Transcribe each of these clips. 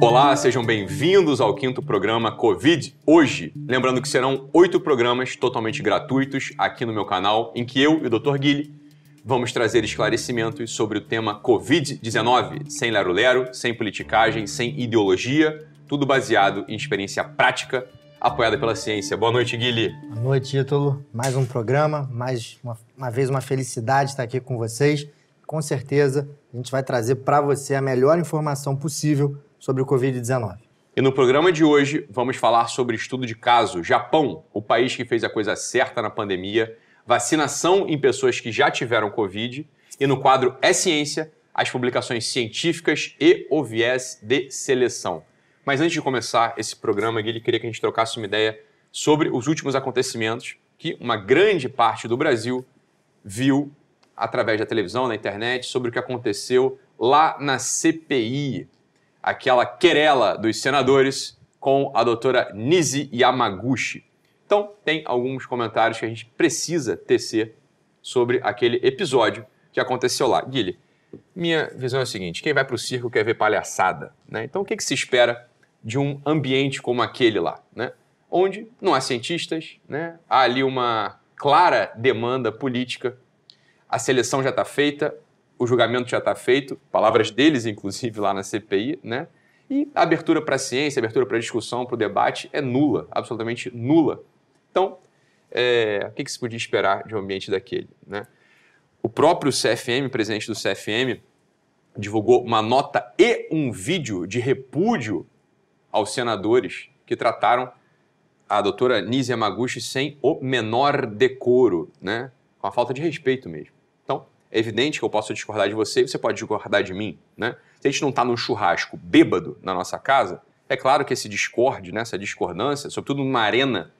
Olá, sejam bem-vindos ao quinto programa Covid hoje. Lembrando que serão oito programas totalmente gratuitos aqui no meu canal, em que eu e o Dr. Guilherme vamos trazer esclarecimentos sobre o tema Covid-19, sem lero-lero, sem politicagem, sem ideologia, tudo baseado em experiência prática, apoiada pela ciência. Boa noite, Guilherme. Boa noite, Ítalo. Mais um programa, mais uma, uma vez uma felicidade estar aqui com vocês. Com certeza, a gente vai trazer para você a melhor informação possível sobre o Covid-19. E no programa de hoje vamos falar sobre estudo de caso. Japão, o país que fez a coisa certa na pandemia, vacinação em pessoas que já tiveram Covid. E no quadro É Ciência, as publicações científicas e o viés de seleção. Mas antes de começar esse programa, Guilherme, queria que a gente trocasse uma ideia sobre os últimos acontecimentos que uma grande parte do Brasil viu através da televisão, na internet, sobre o que aconteceu lá na CPI, aquela querela dos senadores com a doutora Nisi Yamaguchi. Então, tem alguns comentários que a gente precisa tecer sobre aquele episódio que aconteceu lá. Guilherme, minha visão é a seguinte: quem vai para o circo quer ver palhaçada. Né? Então, o que, que, se espera de um ambiente como aquele lá? Né? Onde não há cientistas, né? há ali uma clara demanda política, a seleção já está feita, o julgamento já está feito, palavras deles, inclusive, lá na CPI, né? E a abertura para a ciência, abertura para a discussão, para o debate é nula, absolutamente nula. Então, é, o que, que se podia esperar de um ambiente daquele? Né? O próprio CFM, presidente do CFM, divulgou uma nota e um vídeo de repúdio aos senadores que trataram a doutora Nise Yamaguchi sem o menor decoro, né? com a falta de respeito mesmo. É evidente que eu posso discordar de você e você pode discordar de mim, né? Se a gente não está num churrasco bêbado na nossa casa, é claro que esse discorde, né, essa discordância, sobretudo numa arena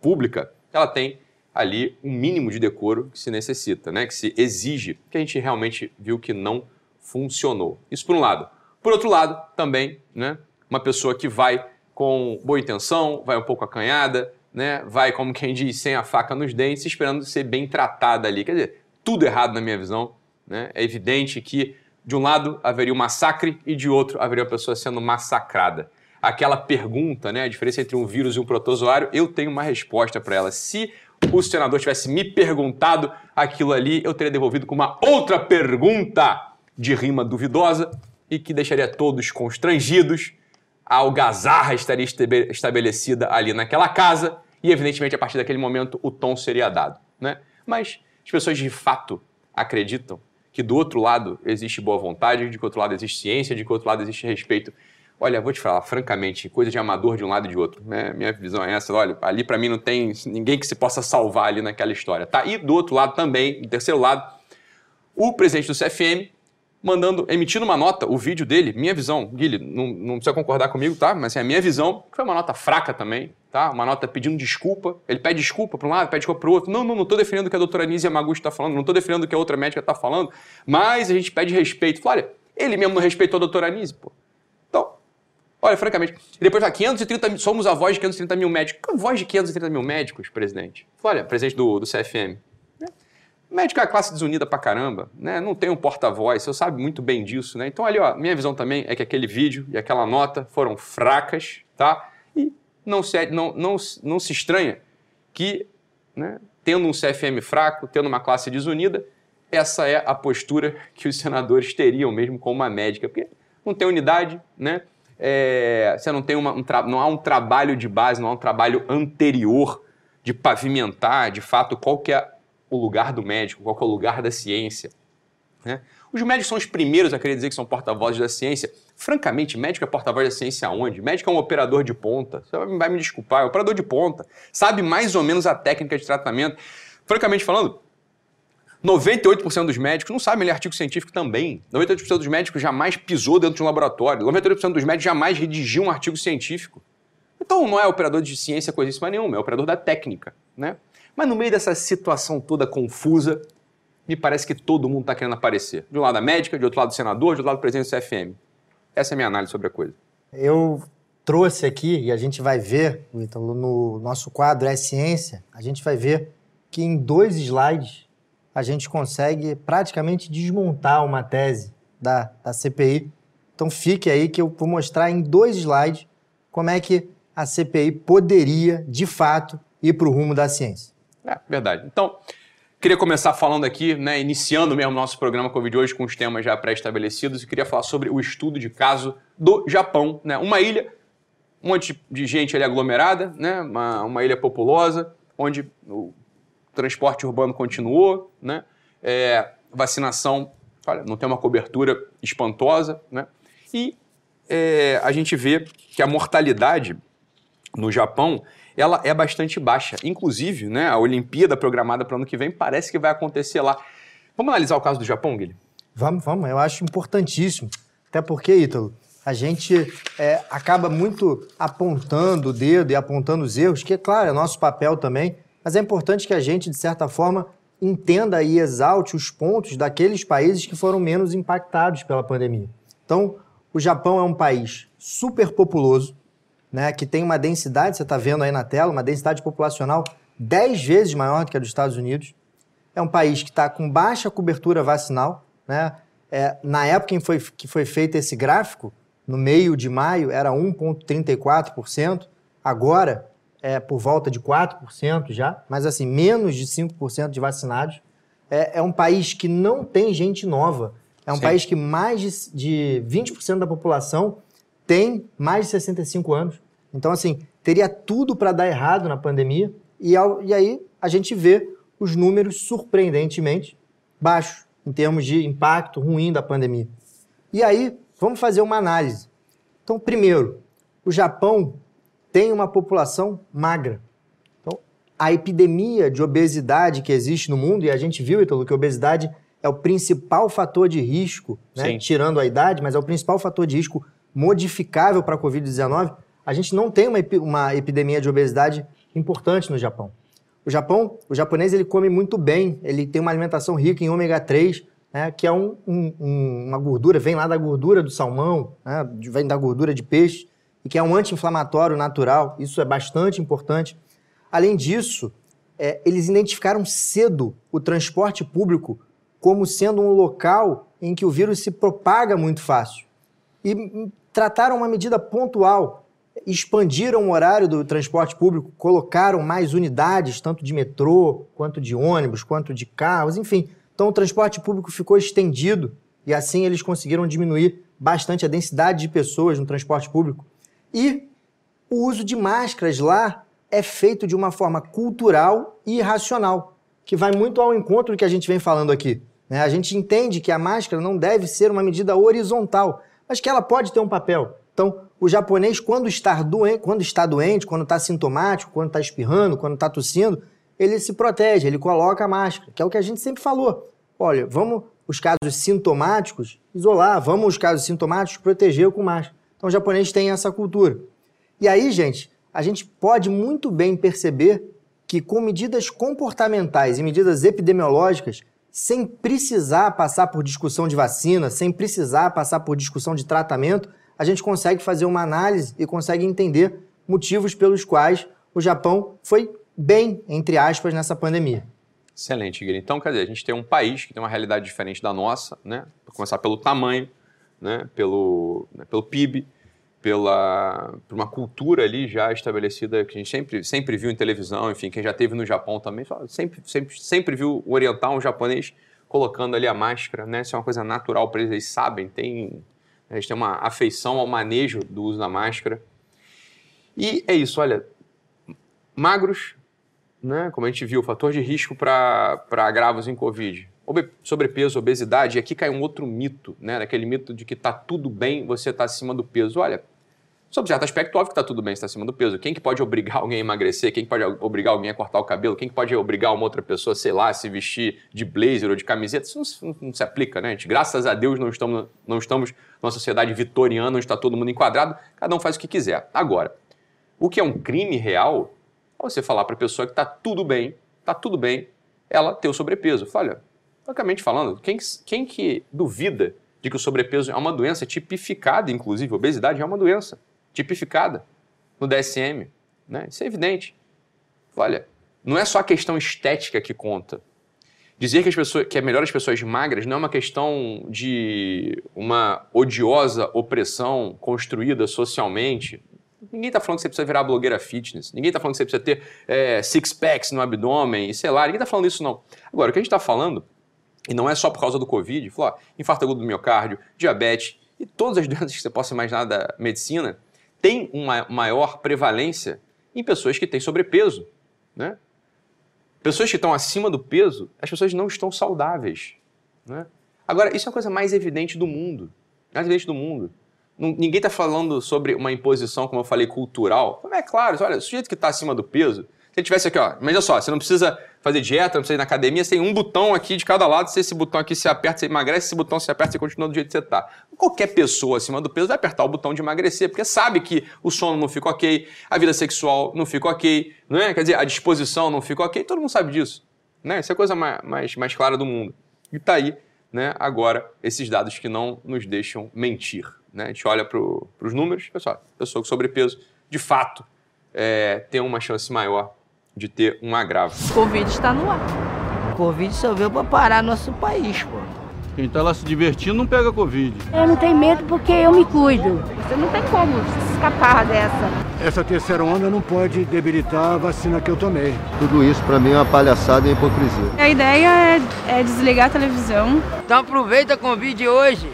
pública, ela tem ali um mínimo de decoro que se necessita, né, que se exige, que a gente realmente viu que não funcionou. Isso por um lado. Por outro lado, também, né, uma pessoa que vai com boa intenção, vai um pouco acanhada, né, vai, como quem diz, sem a faca nos dentes, esperando ser bem tratada ali. Quer dizer, tudo errado na minha visão. Né? É evidente que, de um lado, haveria um massacre e, de outro, haveria uma pessoa sendo massacrada. Aquela pergunta, né, a diferença entre um vírus e um protozoário, eu tenho uma resposta para ela. Se o senador tivesse me perguntado aquilo ali, eu teria devolvido com uma outra pergunta de rima duvidosa e que deixaria todos constrangidos. A algazarra estaria estabelecida ali naquela casa e, evidentemente, a partir daquele momento, o tom seria dado. Né? Mas as pessoas de fato acreditam que do outro lado existe boa vontade, de que outro lado existe ciência, de que outro lado existe respeito. Olha, vou te falar, francamente, coisa de amador de um lado e de outro. Né? Minha visão é essa. Olha, ali para mim não tem ninguém que se possa salvar ali naquela história. Tá? E do outro lado também, do terceiro lado, o presidente do CFM mandando, emitindo uma nota, o vídeo dele, minha visão, Guilherme, não, não precisa concordar comigo, tá? Mas é a minha visão, foi uma nota fraca também, tá? Uma nota pedindo desculpa. Ele pede desculpa para um lado, pede desculpa para o outro. Não, não, não estou defendendo o que a doutora Anísia Maguchi está falando, não estou defendendo o que a outra médica está falando, mas a gente pede respeito. Fala, olha, ele mesmo não respeitou a doutora Anísia, pô. Então, olha, francamente, depois fala, 530 mil, somos a voz de 530 mil médicos. Que voz de 530 mil médicos, presidente? Fala, olha, presidente do, do CFM. Médico é uma classe desunida pra caramba, né? Não tem um porta-voz, você sabe muito bem disso, né? Então, ali, ó, minha visão também é que aquele vídeo e aquela nota foram fracas, tá? E não se, não, não, não se estranha que, né, tendo um CFM fraco, tendo uma classe desunida, essa é a postura que os senadores teriam mesmo com uma médica, porque não tem unidade, né? É, você não tem uma, um não há um trabalho de base, não há um trabalho anterior de pavimentar, de fato, qual que é o lugar do médico, qual é o lugar da ciência. Né? Os médicos são os primeiros a querer dizer que são porta-vozes da ciência. Francamente, médico é porta-voz da ciência aonde? Médico é um operador de ponta. Você vai me desculpar, é um operador de ponta. Sabe mais ou menos a técnica de tratamento. Francamente falando, 98% dos médicos não sabem ler artigo científico também. 98% dos médicos jamais pisou dentro de um laboratório. 98% dos médicos jamais redigiu um artigo científico. Então não é operador de ciência coisíssima nenhuma, é operador da técnica, né? Mas no meio dessa situação toda confusa, me parece que todo mundo está querendo aparecer. De um lado a médica, de outro lado o senador, de outro lado o presidente do CFM. Essa é a minha análise sobre a coisa. Eu trouxe aqui, e a gente vai ver, no nosso quadro É Ciência, a gente vai ver que em dois slides a gente consegue praticamente desmontar uma tese da, da CPI. Então fique aí que eu vou mostrar em dois slides como é que a CPI poderia, de fato, ir para o rumo da ciência. É, verdade. Então, queria começar falando aqui, né, iniciando mesmo nosso programa Covid hoje com os temas já pré-estabelecidos, e queria falar sobre o estudo de caso do Japão, né, uma ilha, um monte de gente ali aglomerada, né, uma, uma ilha populosa, onde o transporte urbano continuou, né, é, vacinação, olha, não tem uma cobertura espantosa, né, e é, a gente vê que a mortalidade no Japão ela é bastante baixa. Inclusive, né, a Olimpíada programada para o ano que vem parece que vai acontecer lá. Vamos analisar o caso do Japão, Guilherme? Vamos, vamos. Eu acho importantíssimo. Até porque, Ítalo, a gente é, acaba muito apontando o dedo e apontando os erros, que, é claro, é nosso papel também, mas é importante que a gente, de certa forma, entenda e exalte os pontos daqueles países que foram menos impactados pela pandemia. Então, o Japão é um país super populoso, né, que tem uma densidade, você está vendo aí na tela, uma densidade populacional 10 vezes maior do que a dos Estados Unidos. É um país que está com baixa cobertura vacinal. Né? É, na época em foi, que foi feito esse gráfico, no meio de maio, era 1,34%. Agora é por volta de 4% já, mas assim, menos de 5% de vacinados. É, é, um país que não tem gente nova. É um Sim. país que mais de, de 20% da população tem mais de 65 anos. Então, assim, teria tudo para dar errado na pandemia. E, ao, e aí a gente vê os números surpreendentemente baixos em termos de impacto ruim da pandemia. E aí, vamos fazer uma análise. Então, primeiro, o Japão tem uma população magra. Então, a epidemia de obesidade que existe no mundo, e a gente viu, Ítalo, que a obesidade é o principal fator de risco, né? tirando a idade, mas é o principal fator de risco modificável para a Covid-19, a gente não tem uma, uma epidemia de obesidade importante no Japão. O Japão, o japonês ele come muito bem, ele tem uma alimentação rica em ômega 3, né, que é um, um, uma gordura, vem lá da gordura do salmão, né, vem da gordura de peixe, e que é um anti-inflamatório natural, isso é bastante importante. Além disso, é, eles identificaram cedo o transporte público como sendo um local em que o vírus se propaga muito fácil. E trataram uma medida pontual, expandiram o horário do transporte público, colocaram mais unidades, tanto de metrô, quanto de ônibus, quanto de carros, enfim. Então o transporte público ficou estendido e assim eles conseguiram diminuir bastante a densidade de pessoas no transporte público. E o uso de máscaras lá é feito de uma forma cultural e racional, que vai muito ao encontro do que a gente vem falando aqui. Né? A gente entende que a máscara não deve ser uma medida horizontal, mas que ela pode ter um papel. Então, o japonês, quando está doente, quando está, doente, quando está sintomático, quando está espirrando, quando está tossindo, ele se protege, ele coloca a máscara, que é o que a gente sempre falou. Olha, vamos os casos sintomáticos isolar, vamos os casos sintomáticos proteger com máscara. Então, o japonês tem essa cultura. E aí, gente, a gente pode muito bem perceber que com medidas comportamentais e medidas epidemiológicas, sem precisar passar por discussão de vacina, sem precisar passar por discussão de tratamento, a gente consegue fazer uma análise e consegue entender motivos pelos quais o Japão foi bem, entre aspas, nessa pandemia. Excelente, Guilherme. Então, quer dizer, a gente tem um país que tem uma realidade diferente da nossa, né? Para começar pelo tamanho, né? pelo, né? pelo PIB, pela por uma cultura ali já estabelecida que a gente sempre, sempre viu em televisão, enfim, quem já teve no Japão também, sempre, sempre, sempre viu o oriental, um japonês colocando ali a máscara, né? Isso é uma coisa natural para eles, eles sabem, tem, eles têm uma afeição ao manejo do uso da máscara. E é isso, olha, magros, né? Como a gente viu, fator de risco para agravos em Covid. Sobrepeso, obesidade, e aqui cai um outro mito, né? Daquele mito de que tá tudo bem, você tá acima do peso. Olha, sob certo aspecto, óbvio que tá tudo bem, você tá acima do peso. Quem que pode obrigar alguém a emagrecer? Quem que pode obrigar alguém a cortar o cabelo? Quem que pode obrigar uma outra pessoa, sei lá, a se vestir de blazer ou de camiseta? Isso não, não, se aplica, né? gente, graças a Deus, não estamos, não estamos numa sociedade vitoriana onde está todo mundo enquadrado, cada um faz o que quiser. Agora, o que é um crime real é você falar para a pessoa que tá tudo bem, tá tudo bem, ela ter o sobrepeso. Fala, Francamente falando, quem, quem que duvida de que o sobrepeso é uma doença tipificada, inclusive, obesidade é uma doença tipificada no DSM, né? Isso é evidente. Olha, não é só a questão estética que conta. Dizer que, as pessoas, que é melhor as pessoas magras não é uma questão de uma odiosa opressão construída socialmente. Ninguém está falando que você precisa virar blogueira fitness. Ninguém está falando que você precisa ter é, six packs no abdômen e sei lá. Ninguém está falando isso, não. Agora, o que a gente está falando, e não é só por causa do Covid, falou, ó, infarto agudo do miocárdio, diabetes e todas as doenças que você possa imaginar da medicina, tem uma maior prevalência em pessoas que têm sobrepeso. Né? Pessoas que estão acima do peso, as pessoas não estão saudáveis. Né? Agora, isso é a coisa mais evidente do mundo. Mais evidente do mundo. Ninguém está falando sobre uma imposição, como eu falei, cultural. É claro, olha, o sujeito que está acima do peso, ele tivesse aqui, ó, imagina só, você não precisa fazer dieta, não precisa ir na academia, você tem um botão aqui de cada lado, se esse botão aqui se aperta, você emagrece, esse botão se aperta, você continua do jeito que você está. Qualquer pessoa acima do peso vai apertar o botão de emagrecer, porque sabe que o sono não fica ok, a vida sexual não fica ok, não é? Quer dizer, a disposição não fica ok, todo mundo sabe disso. Né? Isso é a coisa mais, mais, mais clara do mundo. E tá aí, né, agora, esses dados que não nos deixam mentir. Né? A gente olha para os números, pessoal, pessoa com sobrepeso, de fato, é, tem uma chance maior de ter um agravo. Covid está no ar. Covid só veio para parar nosso país, pô. Quem está lá se divertindo não pega Covid. Eu não tenho medo porque eu me cuido. Você não tem como escapar dessa. Essa terceira onda não pode debilitar a vacina que eu tomei. Tudo isso para mim é uma palhaçada e hipocrisia. A ideia é, é desligar a televisão. Então aproveita a Covid hoje.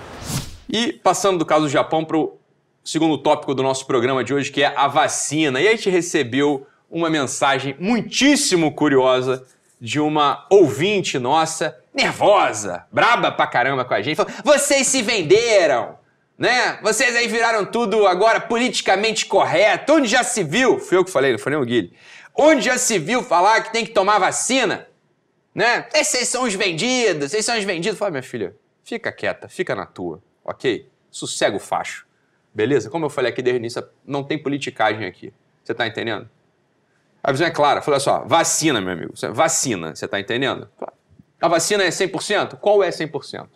E passando do caso do Japão para o segundo tópico do nosso programa de hoje, que é a vacina. E a gente recebeu uma mensagem muitíssimo curiosa de uma ouvinte nossa, nervosa, braba pra caramba com a gente. Falou, vocês se venderam, né? Vocês aí viraram tudo agora politicamente correto. Onde já se viu? Fui eu que falei, não foi nem o Guilherme. Onde já se viu falar que tem que tomar vacina? Né? Esses são os vendidos, vocês são os vendidos. Fala, minha filha, fica quieta, fica na tua, ok? Sossega o facho. Beleza? Como eu falei aqui desde o início, não tem politicagem aqui. Você tá entendendo? A visão é clara. Falei só, vacina, meu amigo. Vacina, você está entendendo? A vacina é 100%? Qual é 100%?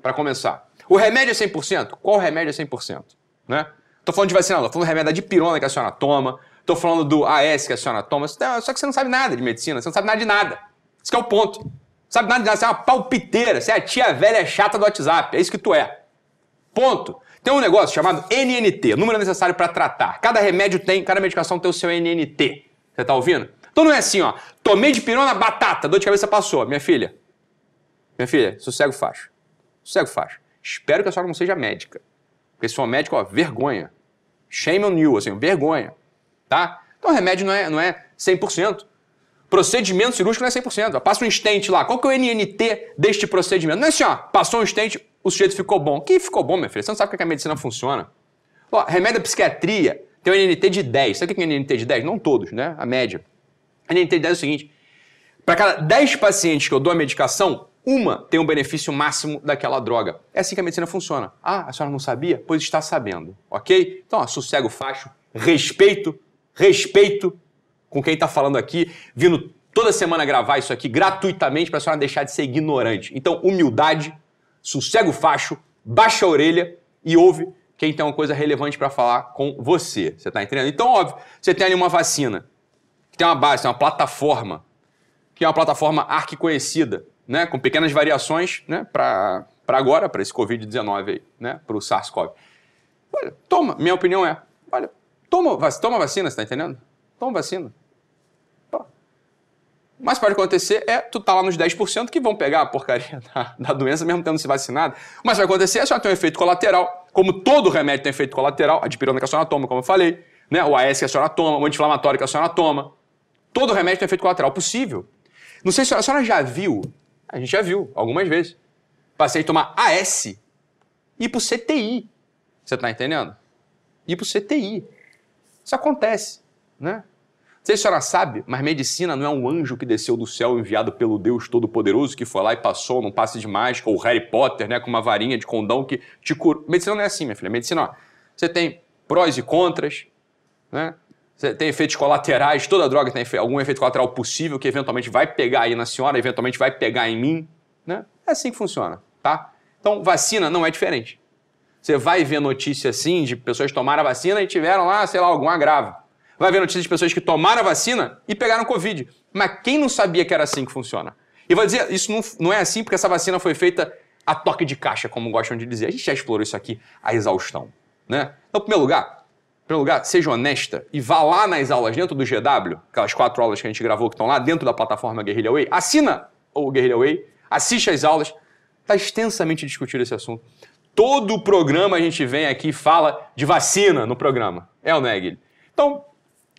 Para começar. O remédio é 100%? Qual remédio é 100%? Né? Tô falando de vacina, não. Tô falando do remédio da dipirona que a senhora toma. Tô falando do AS que a senhora toma. Só que você não sabe nada de medicina. Você não sabe nada de nada. Isso é o ponto. Sabe nada de nada. Você é uma palpiteira. Você é a tia velha chata do WhatsApp. É isso que tu é. Ponto. Tem um negócio chamado NNT, número necessário para tratar. Cada remédio tem, cada medicação tem o seu NNT. Você tá ouvindo? Então não é assim, ó. Tomei de pirona, batata, dor de cabeça passou. Minha filha. Minha filha, sossego facho. Sossego facho. Espero que a senhora não seja médica. Porque se for médico, ó, vergonha. Shame on you, assim, vergonha. Tá? Então remédio não é, não é 100%. Procedimento cirúrgico não é 100%. Passa um stent lá. Qual que é o NNT deste procedimento? Não é assim, ó. Passou um stent, o sujeito ficou bom. Que ficou bom, minha filha? Você não sabe como é que a medicina funciona. Ó, remédio da psiquiatria tem um NNT de 10. Sabe o que é NNT de 10? Não todos, né? A média. A NNT de 10 é o seguinte: para cada 10 pacientes que eu dou a medicação, uma tem um benefício máximo daquela droga. É assim que a medicina funciona. Ah, a senhora não sabia? Pois está sabendo, ok? Então, ó, sossego facho, respeito, respeito com quem está falando aqui, vindo toda semana gravar isso aqui gratuitamente para a senhora deixar de ser ignorante. Então, humildade, sossego facho, baixa a orelha e ouve quem tem uma coisa relevante para falar com você. Você está entendendo? Então, óbvio, você tem ali uma vacina, que tem uma base, tem uma plataforma, que é uma plataforma arquiconhecida, né, com pequenas variações né, para agora, para esse Covid-19 aí, né, para o SARS-CoV. Olha, toma, minha opinião é, olha, toma, toma vacina, você está entendendo? Toma vacina mais pode acontecer é tu tá lá nos 10% que vão pegar a porcaria da, da, doença mesmo tendo se vacinado. Mas vai acontecer é só ter um efeito colateral, como todo remédio tem efeito colateral, a dipirona que a senhora toma, como eu falei, né? o AS que a senhora toma, o anti-inflamatório que a senhora toma. Todo remédio tem efeito colateral possível. Não sei se a senhora já viu, a gente já viu algumas vezes, passei a tomar AS e ir pro CTI. Você tá entendendo? Ir pro CTI. Isso acontece, né? Sei se a senhora sabe, mas medicina não é um anjo que desceu do céu enviado pelo Deus Todo-Poderoso que foi lá e passou num passe de mágica, ou Harry Potter, né, com uma varinha de condão que te cura. Medicina não é assim, minha filha. Medicina, ó, você tem prós e contras, né? Você tem efeitos colaterais, toda droga tem algum efeito colateral possível que eventualmente vai pegar aí na senhora, eventualmente vai pegar em mim, né? É assim que funciona, tá? Então, vacina não é diferente. Você vai ver notícia assim de pessoas tomaram a vacina e tiveram lá, sei lá, algum agravo vai ver notícias de pessoas que tomaram a vacina e pegaram Covid. Mas quem não sabia que era assim que funciona? E vai dizer, isso não, não é assim porque essa vacina foi feita a toque de caixa, como gostam de dizer. A gente já explorou isso aqui a exaustão, né? Então, em primeiro lugar, primeiro lugar, seja honesta e vá lá nas aulas dentro do GW, aquelas quatro aulas que a gente gravou que estão lá dentro da plataforma Guerrilla Way. Assina o Guerrilla Way, assiste as aulas. Está extensamente discutido esse assunto. Todo programa a gente vem aqui e fala de vacina no programa. É ou não é, Guilherme? Então,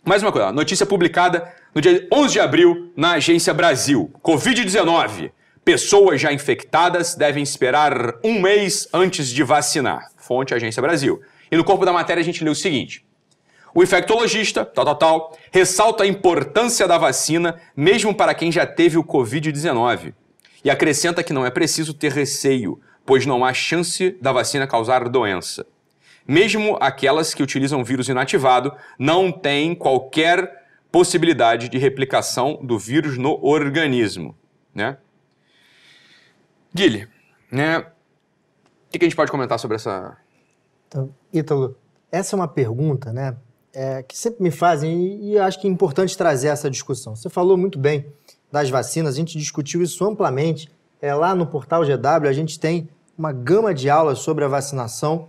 mais uma coisa, notícia publicada no dia 11 de abril na Agência Brasil. Covid-19. Pessoas já infectadas devem esperar um mês antes de vacinar. Fonte Agência Brasil. E no corpo da matéria a gente lê o seguinte. O infectologista, tal, tal, tal, ressalta a importância da vacina mesmo para quem já teve o Covid-19. E acrescenta que não é preciso ter receio, pois não há chance da vacina causar doença. Mesmo aquelas que utilizam vírus inativado não têm qualquer possibilidade de replicação do vírus no organismo, né? Guilherme, né? O que, a gente pode comentar sobre essa... Então, Ítalo, essa é uma pergunta, né? É, que sempre me fazem e, e acho que é importante trazer essa discussão. Você falou muito bem das vacinas, a gente discutiu isso amplamente. É, lá no portal GW a gente tem uma gama de aulas sobre a vacinação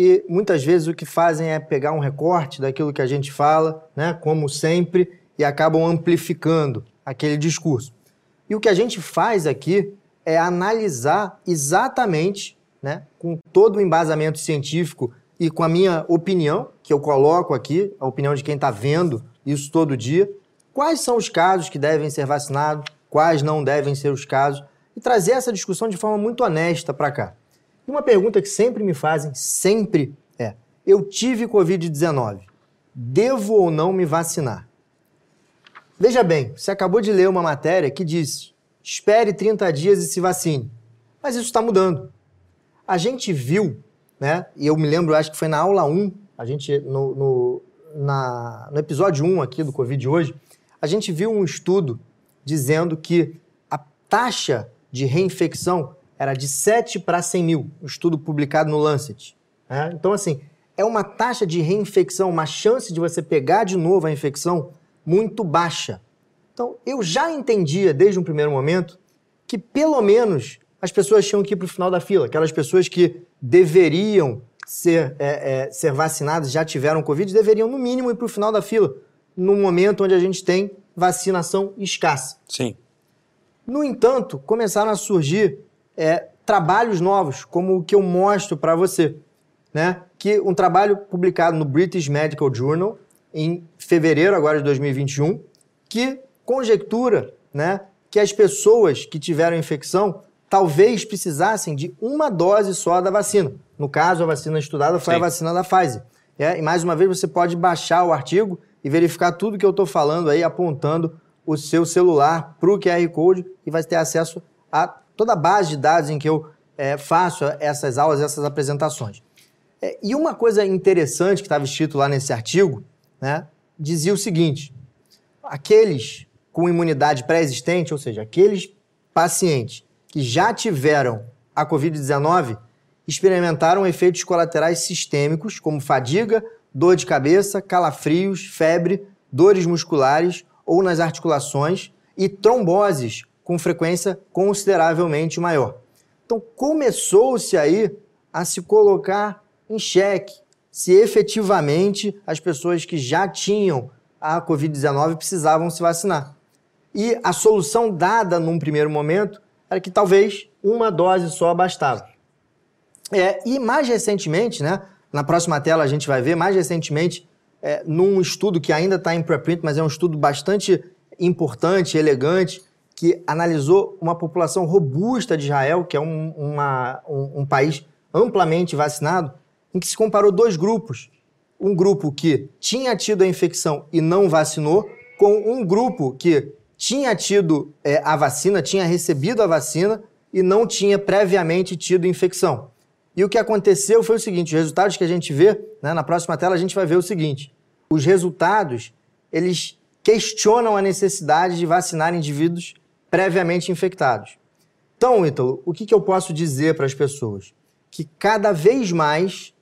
e muitas vezes o que fazem é pegar um recorte daquilo que a gente fala, né, como sempre, e acabam amplificando aquele discurso. E o que a gente faz aqui é analisar exatamente, né, com todo o embasamento científico e com a minha opinião, que eu coloco aqui, a opinião de quem está vendo isso todo dia, quais são os casos que devem ser vacinados, quais não devem ser os casos, e trazer essa discussão de forma muito honesta para cá. E uma pergunta que sempre me fazem, sempre é: eu tive Covid-19, devo ou não me vacinar? Veja bem, você acabou de ler uma matéria que diz: espere 30 dias e se vacine. Mas isso está mudando. A gente viu, né? E eu me lembro, acho que foi na aula 1, a gente, no, no, na, no episódio 1 aqui do Covid hoje, a gente viu um estudo dizendo que a taxa de reinfecção era de 7 para 100 mil, um estudo publicado no Lancet. Né? Então, assim, é uma taxa de reinfecção, uma chance de você pegar de novo a infecção muito baixa. Então, eu já entendia desde um primeiro momento que, pelo menos, as pessoas tinham que ir para o final da fila. Aquelas pessoas que deveriam ser, é, é, ser vacinadas, já tiveram Covid, deveriam, no mínimo, ir para o final da fila, no momento onde a gente tem vacinação escassa. Sim. No entanto, começaram a surgir é, trabalhos novos, como o que eu mostro para você. Né? Que um trabalho publicado no British Medical Journal em fevereiro agora de 2021, que conjectura né, que as pessoas que tiveram infecção talvez precisassem de uma dose só da vacina. No caso, a vacina estudada foi Sim. a vacina da Pfizer. É, e mais uma vez você pode baixar o artigo e verificar tudo que eu estou falando aí, apontando o seu celular para o QR Code e vai ter acesso a toda a base de dados em que eu é, faço essas aulas, essas apresentações. É, e uma coisa interessante que estava escrito lá nesse artigo, né, dizia o seguinte: aqueles com imunidade pré-existente, ou seja, aqueles pacientes que já tiveram a Covid-19, experimentaram efeitos colaterais sistêmicos, como fadiga, dor de cabeça, calafrios, febre, dores musculares ou nas articulações e tromboses com frequência consideravelmente maior. Então começou-se aí a se colocar em xeque se efetivamente as pessoas que já tinham a Covid-19 precisavam se vacinar. E a solução dada num primeiro momento era que talvez uma dose só bastava. É, e mais recentemente, né, na próxima tela a gente vai ver, mais recentemente é, num estudo que ainda está em preprint, mas é um estudo bastante importante, elegante, que analisou uma população robusta de Israel, que é um, uma, um, um país amplamente vacinado, em que se comparou dois grupos. Um grupo que tinha tido a infecção e não vacinou, com um grupo que tinha tido é, a vacina, tinha recebido a vacina e não tinha previamente tido infecção. E o que aconteceu foi o seguinte: os resultados que a gente vê, né, na próxima tela, a gente vai ver o seguinte: os resultados eles questionam a necessidade de vacinar indivíduos previamente infectados. Então, Ítalo, o que, que eu posso dizer para as pessoas? Que cada vez mais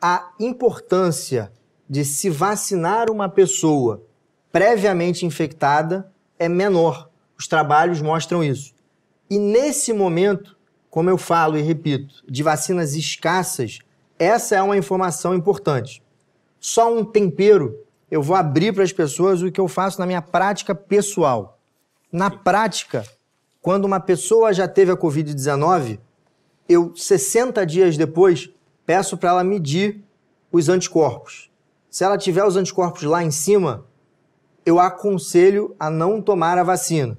a importância de se vacinar uma pessoa previamente infectada é menor. os trabalhos mostram isso. E nesse momento, como eu falo e repito, de vacinas escassas, essa é uma informação importante. Só um tempero, eu vou abrir para as pessoas o que eu faço na minha prática pessoal. Na prática, quando uma pessoa já teve a Covid-19, eu, 60 dias depois, peço para ela medir os anticorpos. Se ela tiver os anticorpos lá em cima, eu aconselho a não tomar a vacina.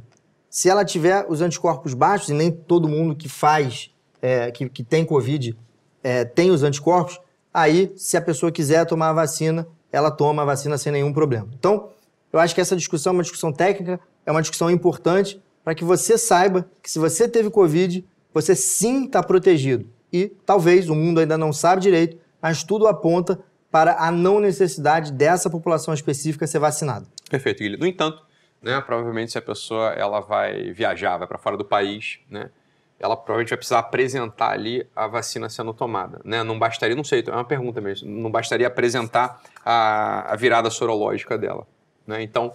Se ela tiver os anticorpos baixos, e nem todo mundo que faz, é, que, que tem Covid, é, tem os anticorpos, aí, se a pessoa quiser tomar a vacina, ela toma a vacina sem nenhum problema. Então, eu acho que essa discussão é uma discussão técnica, é uma discussão importante para que você saiba que se você teve Covid, você sim está protegido. E talvez o mundo ainda não sabe direito, mas tudo aponta para a não necessidade dessa população específica ser vacinada. Perfeito, Guilherme. No entanto, né, provavelmente se a pessoa ela vai viajar, vai para fora do país, né, ela provavelmente vai precisar apresentar ali a vacina sendo tomada. Né? Não bastaria, não sei, é uma pergunta mesmo, não bastaria apresentar a, a virada sorológica dela. Né? Então,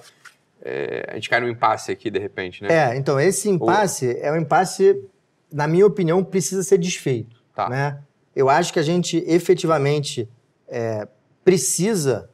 é, a gente cai num impasse aqui de repente, né? É, então esse impasse Ou... é um impasse, na minha opinião, precisa ser desfeito. Tá. Né? Eu acho que a gente efetivamente é, precisa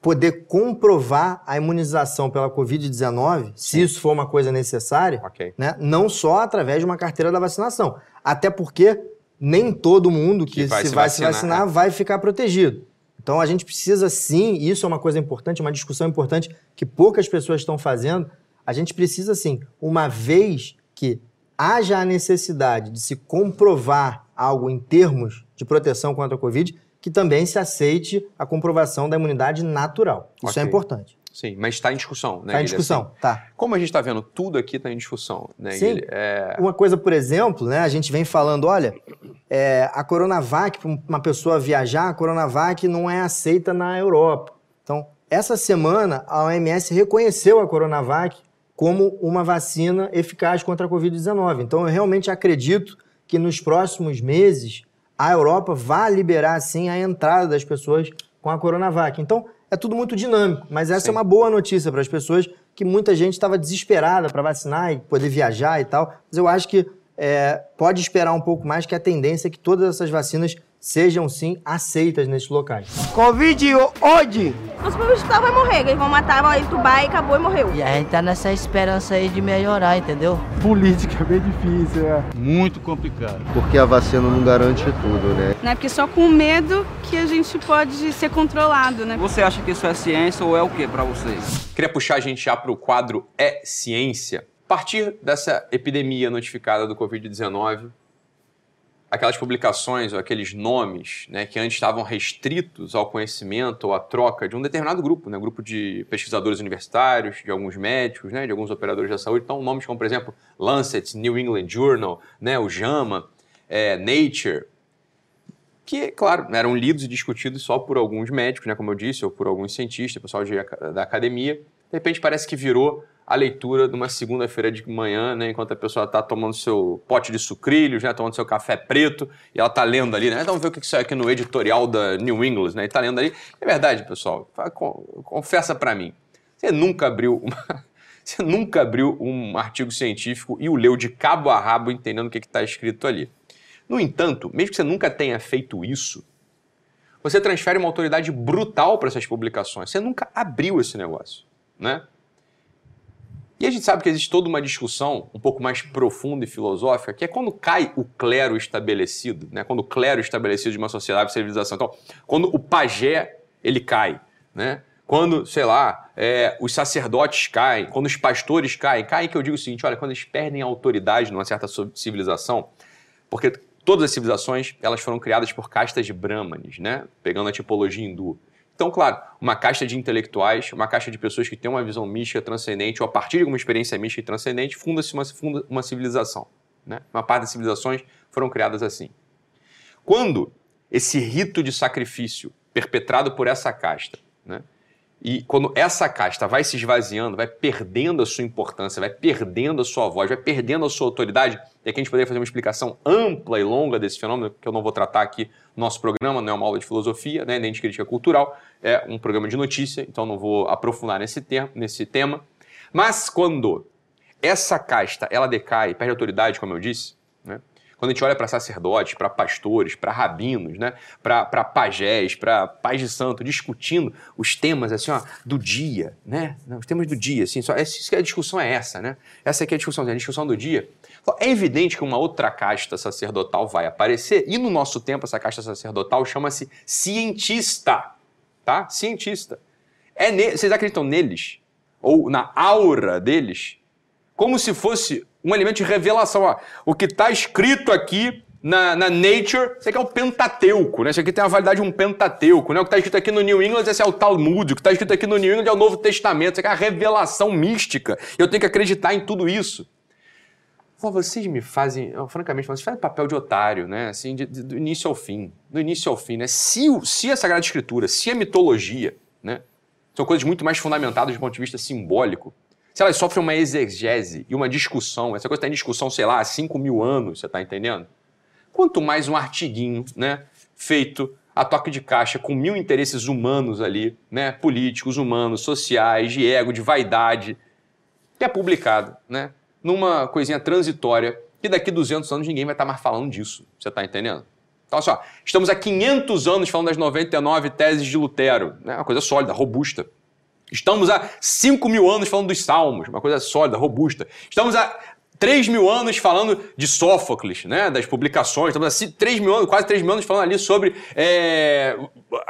poder comprovar a imunização pela Covid-19, se isso for uma coisa necessária, okay. né? não só através de uma carteira da vacinação. Até porque nem todo mundo que, que vai se, se vai vacinar, se vacinar é. vai ficar protegido. Então a gente precisa sim, isso é uma coisa importante, uma discussão importante que poucas pessoas estão fazendo. A gente precisa sim, uma vez que haja a necessidade de se comprovar algo em termos de proteção contra a Covid, que também se aceite a comprovação da imunidade natural. Isso é okay. é importante. Sim, mas está em discussão, né? Está em discussão, assim, tá. Como a gente está vendo, tudo aqui está em discussão, né, Sim. É... Uma coisa, por exemplo, né? A gente vem falando, olha, é, a Coronavac, para uma pessoa viajar, a Coronavac não é aceita na Europa. Então, essa semana, a OMS reconheceu a Coronavac como uma vacina eficaz contra a Covid-19. Então, eu realmente acredito que nos próximos meses a Europa vai liberar sim a entrada das pessoas com a Coronavac. Então, é tudo muito dinâmico, mas essa sim. é uma boa notícia para as pessoas que muita gente estava desesperada para vacinar e poder viajar e tal. Mas eu acho que é, pode esperar um pouco mais, que a tendência é que todas essas vacinas sejam sim aceitas nesses locais. Covid hoje! Os hospital vai morrer, eles vão matar, vão entubar e acabou e morreu. E a gente tá nessa esperança aí de melhorar, entendeu? Política é bem difícil, é. Muito complicado. Porque a vacina não garante tudo, né? Não é porque só com medo que a gente pode ser controlado, né? Você acha que isso é ciência ou é o que para vocês? Queria puxar a gente já para o quadro É Ciência. A partir dessa epidemia notificada do Covid-19, aquelas publicações ou aqueles nomes né, que antes estavam restritos ao conhecimento ou à troca de um determinado grupo, né, grupo de pesquisadores universitários, de alguns médicos, né, de alguns operadores da saúde. Então, nomes como, por exemplo, Lancet, New England Journal, né, o JAMA, é, Nature, que, claro, eram lidos e discutidos só por alguns médicos, né, como eu disse, ou por alguns cientistas, pessoal de, da academia. De repente, parece que virou a leitura de uma segunda-feira de manhã, né, enquanto a pessoa está tomando seu pote de sucrilhos, né, tomando seu café preto, e ela está lendo ali, né? Então vamos ver o que sai aqui no editorial da New England, né? E está lendo ali. É verdade, pessoal. Confessa para mim. Você nunca abriu uma, você nunca abriu um artigo científico e o leu de cabo a rabo entendendo o que está escrito ali. No entanto, mesmo que você nunca tenha feito isso, você transfere uma autoridade brutal para essas publicações. Você nunca abriu esse negócio, né? E a gente sabe que existe toda uma discussão um pouco mais profunda e filosófica, que é quando cai o clero estabelecido, né? quando o clero estabelecido de uma sociedade de civilização. Então, quando o pajé ele cai, né? quando, sei lá, é, os sacerdotes caem, quando os pastores caem, caem que eu digo o seguinte, olha, quando eles perdem a autoridade numa certa civilização, porque todas as civilizações elas foram criadas por castas de brahmanes, né? pegando a tipologia hindu. Então, claro, uma caixa de intelectuais, uma caixa de pessoas que têm uma visão mística transcendente, ou a partir de uma experiência mística e transcendente, funda-se uma, funda uma civilização. Né? Uma parte das civilizações foram criadas assim. Quando esse rito de sacrifício perpetrado por essa casta, né? E quando essa casta vai se esvaziando, vai perdendo a sua importância, vai perdendo a sua voz, vai perdendo a sua autoridade, e aqui a gente poderia fazer uma explicação ampla e longa desse fenômeno, que eu não vou tratar aqui no nosso programa, não é uma aula de filosofia, né, nem de crítica cultural, é um programa de notícia, então não vou aprofundar nesse, termo, nesse tema. Mas quando essa casta, ela decai, perde autoridade, como eu disse, né? Quando a gente olha para sacerdotes, para pastores, para rabinos, né? para pajés, para pais de santo, discutindo os temas assim, ó, do dia, né? os temas do dia, assim, só, essa, a discussão é essa, né? Essa aqui é a discussão, a discussão do dia. É evidente que uma outra casta sacerdotal vai aparecer, e no nosso tempo essa casta sacerdotal chama-se cientista, tá? Cientista. É ne... Vocês acreditam neles? Ou na aura deles? Como se fosse um elemento de revelação. Ó. O que está escrito aqui na, na, Nature, isso aqui é o Pentateuco, né? Isso aqui tem a validade de um Pentateuco, né? O que está escrito aqui no New England esse é o Talmud, o que está escrito aqui no New England é o Novo Testamento, isso aqui é a revelação mística. Eu tenho que acreditar em tudo isso. Pô, vocês me fazem, francamente, vocês fazem papel de otário, né? Assim, de, de, do início ao fim. Do início ao fim, né? Se, se a Sagrada Escritura, se a mitologia, né? São coisas muito mais fundamentadas do ponto de vista simbólico se elas sofrem uma exegese e uma discussão, essa coisa está em discussão, sei lá, há 5 mil anos, você está entendendo? Quanto mais um artiguinho, né, feito a toque de caixa com mil interesses humanos ali, né, políticos, humanos, sociais, de ego, de vaidade, que é publicado, né, numa coisinha transitória, que daqui 200 anos ninguém vai estar tá mais falando disso, você está entendendo? Então, só, estamos há 500 anos falando das 99 teses de Lutero, né, uma coisa sólida, robusta. Estamos há 5 mil anos falando dos Salmos, uma coisa sólida, robusta. Estamos há 3 mil anos falando de Sófocles, né, das publicações. Estamos há 3 mil anos, quase 3 mil anos falando ali sobre é,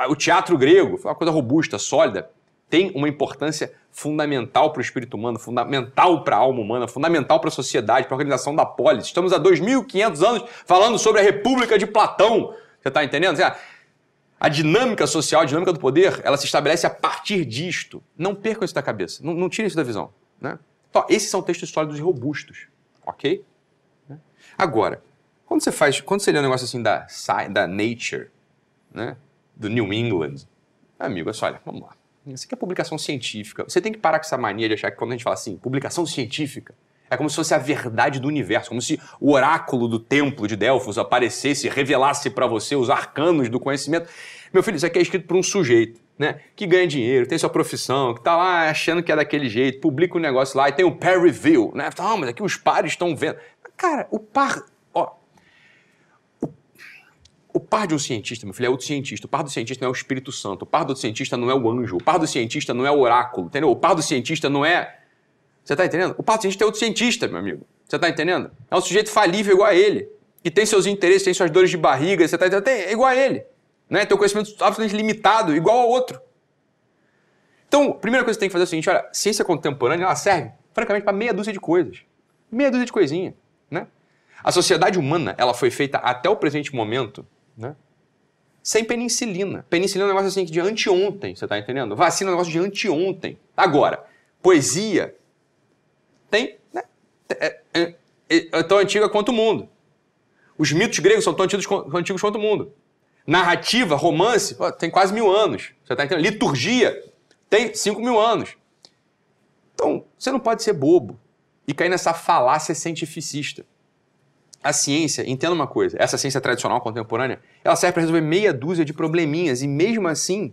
o teatro grego. Uma coisa robusta, sólida. Tem uma importância fundamental para o espírito humano, fundamental para a alma humana, fundamental para a sociedade, para a organização da polis. Estamos há 2.500 anos falando sobre a República de Platão. Você está entendendo? A dinâmica social, a dinâmica do poder, ela se estabelece a partir disto. Não percam isso da cabeça, não, não tirem isso da visão. Né? Então, esses são textos sólidos e robustos, ok? Né? Agora, quando você faz, quando você lê um negócio assim da, da Nature, né? do New England, amigo, é só, olha, vamos lá. Isso aqui é publicação científica. Você tem que parar com essa mania de achar que quando a gente fala assim, publicação científica, é como se fosse a verdade do universo, como se o oráculo do templo de Delfos aparecesse, revelasse para você os arcanos do conhecimento. Meu filho, isso aqui é escrito por um sujeito, né? Que ganha dinheiro, tem sua profissão, que tá lá achando que é daquele jeito, publica um negócio lá e tem o peer review, né? Ah, mas aqui os pares estão vendo. Cara, o par. Ó. O, o par de um cientista, meu filho, é outro cientista. O par do cientista não é o Espírito Santo. O par do cientista não é o anjo. O par do cientista não é o oráculo, entendeu? O par do cientista não é você está entendendo? O paciente é outro cientista, meu amigo. Você está entendendo? É um sujeito falível igual a ele. Que tem seus interesses, tem suas dores de barriga, você está entendendo? É igual a ele. Né? Tem um conhecimento absolutamente limitado, igual ao outro. Então, a primeira coisa que você tem que fazer é o seguinte: olha, ciência contemporânea ela serve, francamente, para meia dúzia de coisas. Meia dúzia de coisinha. Né? A sociedade humana ela foi feita até o presente momento né? sem penicilina. Penicilina é um negócio assim de anteontem, você está entendendo? Vacina é um negócio de anteontem. Agora, poesia tem, né, é, é, é, tão antiga quanto o mundo. Os mitos gregos são tão antigos, antigos quanto o mundo. Narrativa, romance, tem quase mil anos. Você está entendendo? Liturgia tem cinco mil anos. Então, você não pode ser bobo e cair nessa falácia cientificista. A ciência, entenda uma coisa, essa ciência tradicional contemporânea, ela serve para resolver meia dúzia de probleminhas e mesmo assim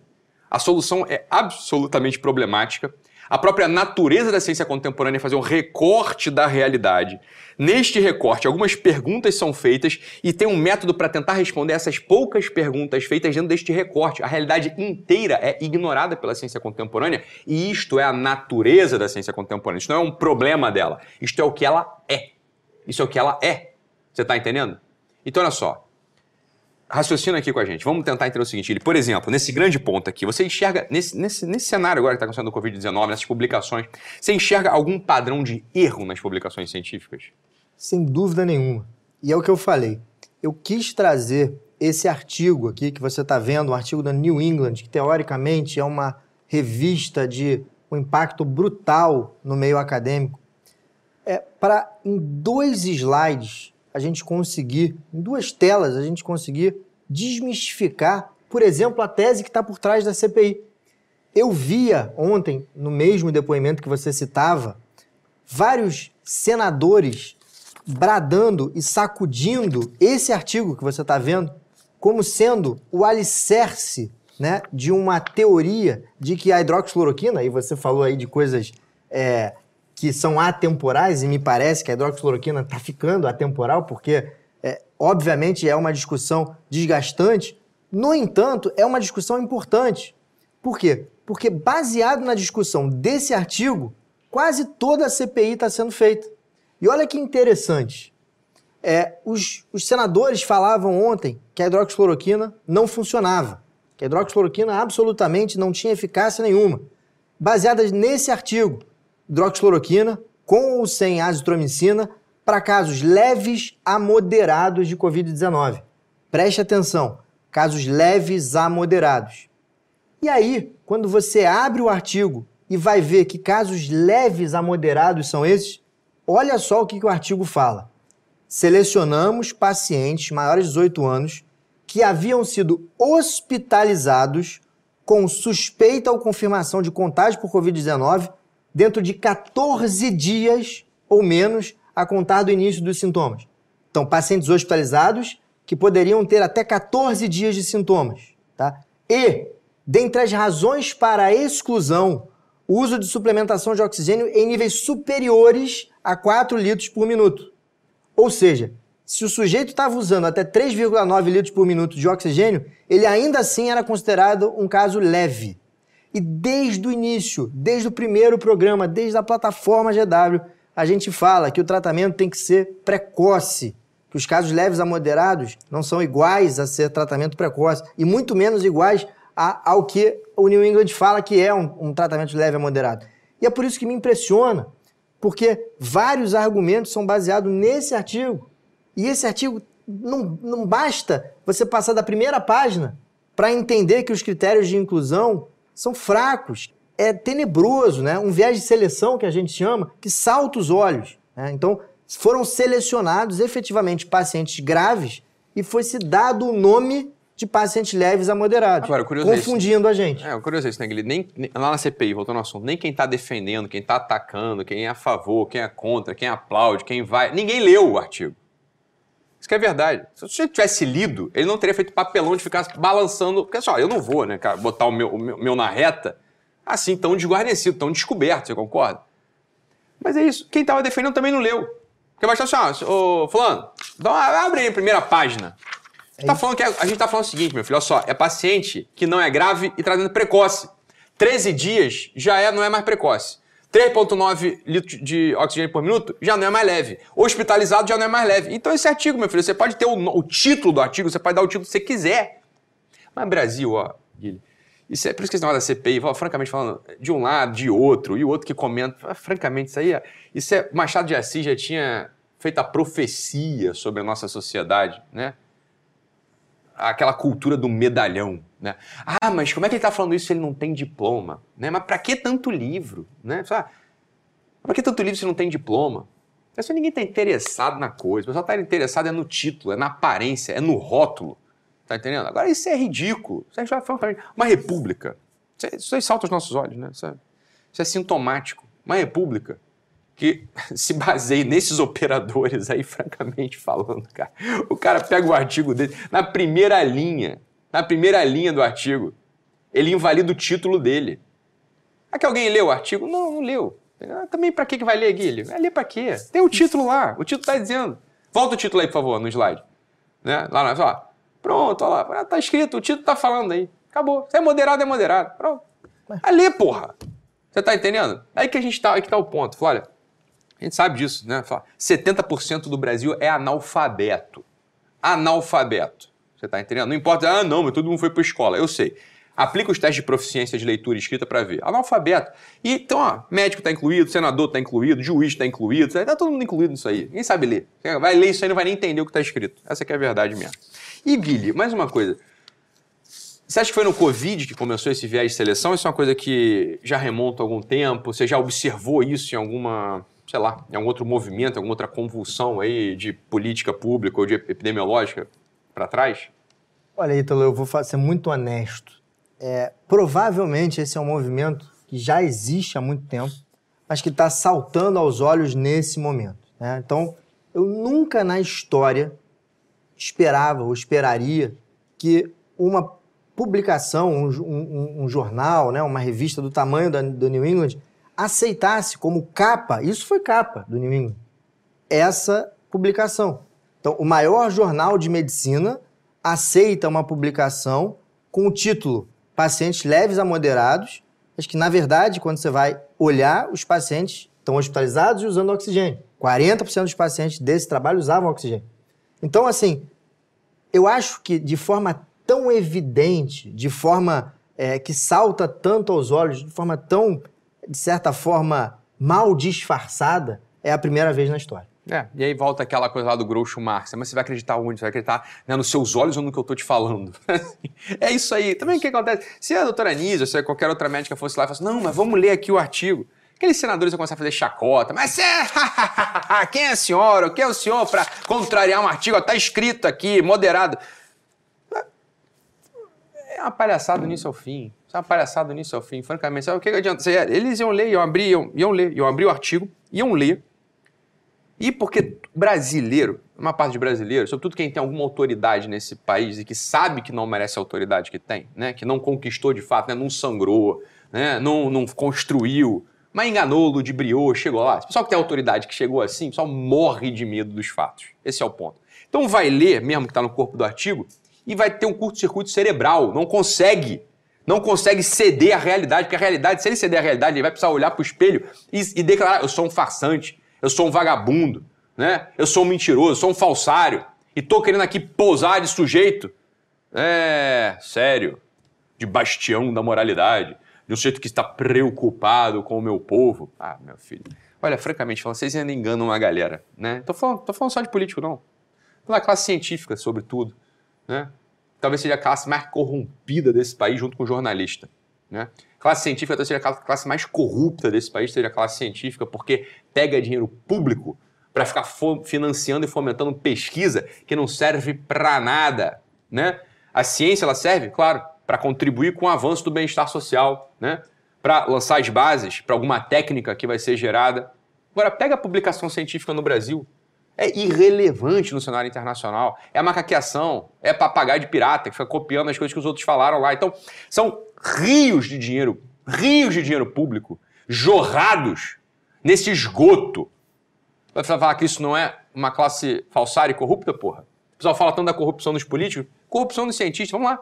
a solução é absolutamente problemática a própria natureza da ciência contemporânea é fazer um recorte da realidade. Neste recorte, algumas perguntas são feitas e tem um método para tentar responder essas poucas perguntas feitas dentro deste recorte. A realidade inteira é ignorada pela ciência contemporânea e isto é a natureza da ciência contemporânea. Isso não é um problema dela. Isto é o que ela é. Isso é o que ela é. Você está entendendo? Então, olha só raciocina aqui com a gente. Vamos tentar entender o seguinte: ele, por exemplo, nesse grande ponto aqui, você enxerga, nesse, nesse, nesse cenário agora que está acontecendo com o Covid-19, nessas publicações, você enxerga algum padrão de erro nas publicações científicas? Sem dúvida nenhuma. E é o que eu falei. Eu quis trazer esse artigo aqui que você está vendo, um artigo da New England, que teoricamente é uma revista de um impacto brutal no meio acadêmico, é para em dois slides a gente conseguir, em duas telas, a gente conseguir desmistificar, por exemplo, a tese que está por trás da CPI. Eu via ontem, no mesmo depoimento que você citava, vários senadores bradando e sacudindo esse artigo que você está vendo como sendo o alicerce né, de uma teoria de que a hidroxicloroquina, e você falou aí de coisas é, que são atemporais, e me parece que a hidroxicloroquina está ficando atemporal, porque, é, obviamente, é uma discussão desgastante. No entanto, é uma discussão importante. Por quê? Porque, baseado na discussão desse artigo, quase toda a CPI está sendo feita. E olha que interessante. É, os, os senadores falavam ontem que a hidroxicloroquina não funcionava, que a hidroxicloroquina absolutamente não tinha eficácia nenhuma. Baseadas nesse artigo, hidroxicloroquina com ou sem azitromicina para casos leves a moderados de Covid-19. Preste atenção, casos leves a moderados. E aí, quando você abre o artigo e vai ver que casos leves a moderados são esses, olha só o que, que o artigo fala. Selecionamos pacientes maiores de 18 anos que haviam sido hospitalizados com suspeita ou confirmação de contágio por Covid-19 dentro de 14 dias ou menos a contar do início dos sintomas. Então, pacientes hospitalizados que poderiam ter até 14 dias de sintomas. Tá? E, dentre as razões para a exclusão, o uso de suplementação de oxigênio em níveis superiores a 4 litros por minuto. Ou seja, se o sujeito estava usando até 3,9 litros por minuto de oxigênio, ele ainda assim era considerado um caso leve. E desde o início, desde o primeiro programa, desde a plataforma GW, a gente fala que o tratamento tem que ser precoce, que os casos leves a moderados não são iguais a ser tratamento precoce e muito menos iguais a, ao que o New England fala que é um, um tratamento leve a moderado. E é por isso que me impressiona, porque vários argumentos são baseados nesse artigo. E esse artigo não, não basta você passar da primeira página para entender que os critérios de inclusão são fracos. É tenebroso, né? Um viés de seleção que a gente chama, que salta os olhos. Né? Então, foram selecionados efetivamente pacientes graves e foi se dado o nome de pacientes leves a moderados, Agora, confundindo é a gente. É, curioso é isso, né, Guilherme? Nem, nem, lá na CPI, voltando ao assunto, nem quem está defendendo, quem está atacando, quem é a favor, quem é contra, quem aplaude, quem vai... Ninguém leu o artigo. Isso que é verdade. Se o sujeito tivesse lido, ele não teria feito papelão de ficar balançando. Porque só, eu não vou, né, cara, botar o meu, o meu, meu na reta assim, tão desguarnecido, tão descoberto, você concorda? Mas é isso. Quem estava defendendo também não leu. Porque vai estar assim, ó, ô, Fulano, dá uma, abre aí a primeira página. A gente, tá falando que é, a gente tá falando o seguinte, meu filho, olha só, é paciente que não é grave e tratando precoce. 13 dias já é, não é mais precoce. 3,9 litros de oxigênio por minuto já não é mais leve. Hospitalizado já não é mais leve. Então, esse artigo, meu filho, você pode ter o, o título do artigo, você pode dar o título que você quiser. Mas Brasil, ó, Guilherme, isso é por isso que esse negócio da CPI, francamente falando, de um lado, de outro, e o outro que comenta, francamente, isso aí, é, isso é, Machado de Assis já tinha feito a profecia sobre a nossa sociedade, né? Aquela cultura do medalhão, né? Ah, mas como é que ele está falando isso se ele não tem diploma? Né? Mas para que tanto livro? Né? Para que tanto livro se não tem diploma? Pessoal, ninguém está interessado na coisa. O pessoal está interessado é no título, é na aparência, é no rótulo. Tá entendendo? Agora isso é ridículo. Isso é uma república. Isso, é, isso aí salta aos nossos olhos, né? Isso é, isso é sintomático. Uma república que se baseia nesses operadores aí, francamente falando, cara. O cara pega o artigo dele na primeira linha na primeira linha do artigo. Ele invalida o título dele. É que alguém leu o artigo? Não, não leu. Ah, também para que vai ler, Guilherme? Vai ler para quê? Tem o título lá. O título está dizendo. Volta o título aí, por favor, no slide. Né? Lá, ó. Pronto, olha lá. Tá escrito, o título tá falando aí. Acabou. Se é moderado, é moderado. Pronto. Vai ler, porra. Você tá entendendo? É aí que a gente tá, aí que tá o ponto. Fala, olha, a gente sabe disso, né? Fala, 70% do Brasil é analfabeto. Analfabeto. Você está entendendo? Não importa, ah, não, mas todo mundo foi para escola. Eu sei. Aplica os testes de proficiência de leitura e escrita para ver. Analfabeto. E, então, ó, médico está incluído, senador está incluído, juiz está incluído, está todo mundo incluído nisso aí. Ninguém sabe ler. Vai ler isso aí não vai nem entender o que está escrito. Essa é a verdade mesmo. E, Guilherme, mais uma coisa. Você acha que foi no Covid que começou esse viés de seleção? Isso é uma coisa que já remonta a algum tempo? Você já observou isso em alguma, sei lá, em algum outro movimento, alguma outra convulsão aí de política pública ou de epidemiológica? para trás? Olha, Ítalo, eu vou ser muito honesto. É, provavelmente esse é um movimento que já existe há muito tempo, mas que está saltando aos olhos nesse momento. Né? Então, eu nunca na história esperava ou esperaria que uma publicação, um, um, um jornal, né, uma revista do tamanho da, do New England, aceitasse como capa, isso foi capa do New England, essa publicação. Então, o maior jornal de medicina aceita uma publicação com o título Pacientes leves a moderados, mas que, na verdade, quando você vai olhar, os pacientes estão hospitalizados e usando oxigênio. 40% dos pacientes desse trabalho usavam oxigênio. Então, assim, eu acho que de forma tão evidente, de forma é, que salta tanto aos olhos, de forma tão, de certa forma, mal disfarçada, é a primeira vez na história. É, e aí volta aquela coisa lá do Groucho Marx, mas você vai acreditar onde? Você vai acreditar né, nos seus olhos ou no que eu tô te falando? é isso aí. Também o que acontece? Se a doutora Anísia, se qualquer outra médica fosse lá e falasse, não, mas vamos ler aqui o artigo. Aqueles senadores vão começar a fazer chacota, mas é, quem é a senhora? O que é o senhor para contrariar um artigo? Está escrito aqui, moderado. É uma palhaçada início ao fim. É uma palhaçada início ao fim, francamente. Sabe o que adianta? Eles iam ler, iam abrir, iam, iam ler, iam abrir o artigo, iam ler. E porque brasileiro, uma parte de brasileiro, sobretudo quem tem alguma autoridade nesse país e que sabe que não merece a autoridade que tem, né? que não conquistou de fato, né? não sangrou, né? não, não construiu, mas enganou, ludibriou, chegou lá. O pessoal que tem autoridade que chegou assim, o pessoal morre de medo dos fatos. Esse é o ponto. Então vai ler, mesmo que está no corpo do artigo, e vai ter um curto-circuito cerebral. Não consegue. Não consegue ceder à realidade, porque a realidade, se ele ceder à realidade, ele vai precisar olhar para o espelho e, e declarar: eu sou um farsante, eu sou um vagabundo, né? eu sou um mentiroso, eu sou um falsário, e tô querendo aqui pousar de sujeito. É, sério, de bastião da moralidade, de um sujeito que está preocupado com o meu povo. Ah, meu filho. Olha, francamente falando, vocês ainda enganam uma galera, né? Tô falando, tô falando só de político, não. Da classe científica, sobretudo, né? Talvez seja a classe mais corrompida desse país, junto com o jornalista, né? Classe científica talvez seja a classe mais corrupta desse país, seja a classe científica, porque pega dinheiro público para ficar financiando e fomentando pesquisa que não serve para nada, né? A ciência ela serve, claro, para contribuir com o avanço do bem-estar social, né? Para lançar as bases para alguma técnica que vai ser gerada. Agora pega a publicação científica no Brasil, é irrelevante no cenário internacional. É macaqueação, é papagaio de pirata que fica copiando as coisas que os outros falaram lá. Então, são rios de dinheiro, rios de dinheiro público jorrados nesse esgoto. Vai falar que isso não é uma classe falsária e corrupta, porra? O pessoal fala tanto da corrupção dos políticos, corrupção dos cientistas, vamos lá.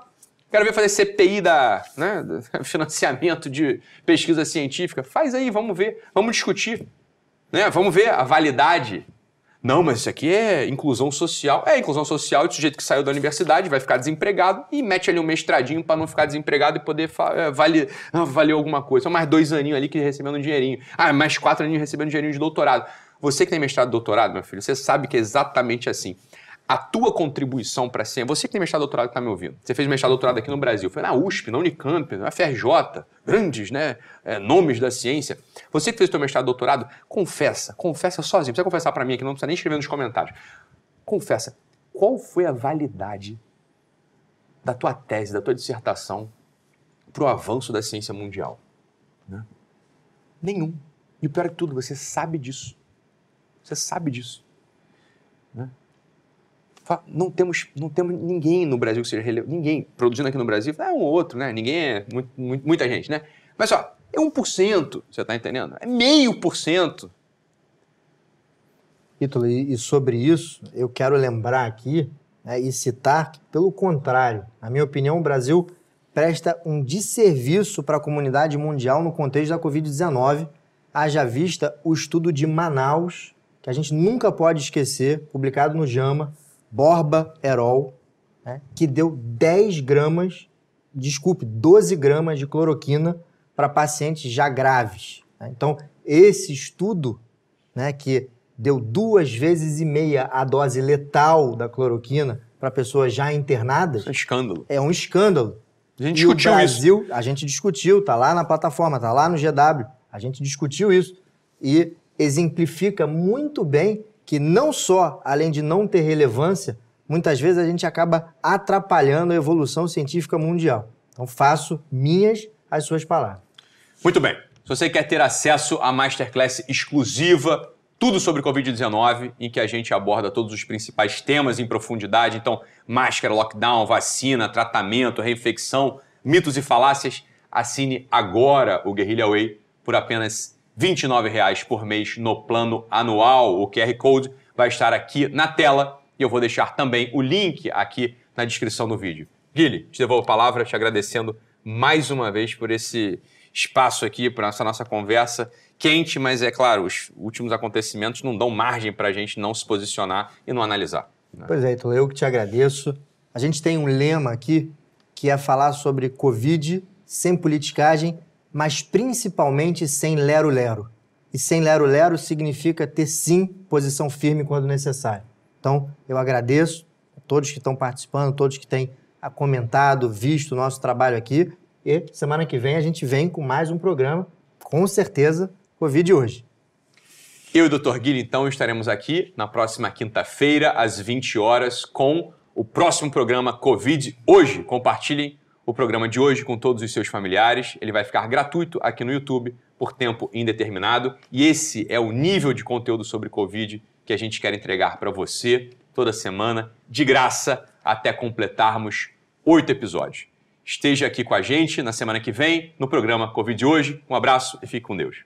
Quero ver fazer CPI da, né, do financiamento de pesquisa científica. Faz aí, vamos ver, vamos discutir. Né? Vamos ver a validade não, mas isso aqui é inclusão social. É, inclusão social do sujeito que saiu da universidade, vai ficar desempregado e mete ali um mestradinho para não ficar desempregado e poder é, valer, ah, alguma coisa. São mais dois aninhos ali que recebendo um dinheirinho. Ah, mais quatro aninhos recebendo um dinheirinho de doutorado. Você que tem mestrado e doutorado, meu filho, você sabe que é exatamente assim a tua contribuição para a ciência, você que tem mestrado doutorado que está me ouvindo, você fez mestrado doutorado aqui no Brasil, foi na USP, na Unicamp, na FRJ, grandes né, é, nomes da ciência. Você que fez o teu mestrado doutorado, confessa, confessa sozinho, não precisa confessar para mim aqui, não precisa nem escrever nos comentários. Confessa, qual foi a validade da tua tese, da tua dissertação para o avanço da ciência mundial? Né? Nenhum. E pior de tudo, você sabe disso. Você sabe disso. Né? Não temos, não temos ninguém no Brasil que seja relevante, ninguém produzindo aqui no Brasil, é um ou outro, né? Ninguém é muito, muito, muita gente, né? Mas só, é 1%, você está entendendo? É meio por cento. Ítalo, e sobre isso, eu quero lembrar aqui né, e citar que, pelo contrário, na minha opinião, o Brasil presta um desserviço para a comunidade mundial no contexto da Covid-19, haja vista o estudo de Manaus, que a gente nunca pode esquecer, publicado no JAMA, Borba Erol, né, que deu 10 gramas, desculpe, 12 gramas de cloroquina para pacientes já graves. Né? Então, esse estudo, né, que deu duas vezes e meia a dose letal da cloroquina para pessoas já internadas. É um escândalo. É um escândalo. A gente e discutiu Brasil, isso. A gente discutiu, tá lá na plataforma, tá lá no GW. A gente discutiu isso e exemplifica muito bem que não só, além de não ter relevância, muitas vezes a gente acaba atrapalhando a evolução científica mundial. Então faço minhas as suas palavras. Muito bem. Se você quer ter acesso à masterclass exclusiva, tudo sobre Covid-19, em que a gente aborda todos os principais temas em profundidade, então máscara, lockdown, vacina, tratamento, reinfecção, mitos e falácias, assine agora o Guerrilla Way por apenas R$ 29,00 por mês no plano anual. O QR Code vai estar aqui na tela e eu vou deixar também o link aqui na descrição do vídeo. Guilherme, te devolvo a palavra, te agradecendo mais uma vez por esse espaço aqui, para essa nossa conversa quente, mas é claro, os últimos acontecimentos não dão margem para a gente não se posicionar e não analisar. Né? Pois é, então eu que te agradeço. A gente tem um lema aqui que é falar sobre Covid sem politicagem, mas principalmente sem lero-lero. E sem lero-lero significa ter sim posição firme quando necessário. Então, eu agradeço a todos que estão participando, todos que têm comentado, visto o nosso trabalho aqui. E semana que vem a gente vem com mais um programa, com certeza, Covid hoje. Eu e o Dr. Guilherme, então, estaremos aqui na próxima quinta-feira, às 20 horas, com o próximo programa Covid Hoje. Compartilhem o programa de hoje com todos os seus familiares. Ele vai ficar gratuito aqui no YouTube por tempo indeterminado. E esse é o nível de conteúdo sobre Covid que a gente quer entregar para você toda semana, de graça, até completarmos oito episódios. Esteja aqui com a gente na semana que vem no programa Covid Hoje. Um abraço e fique com Deus.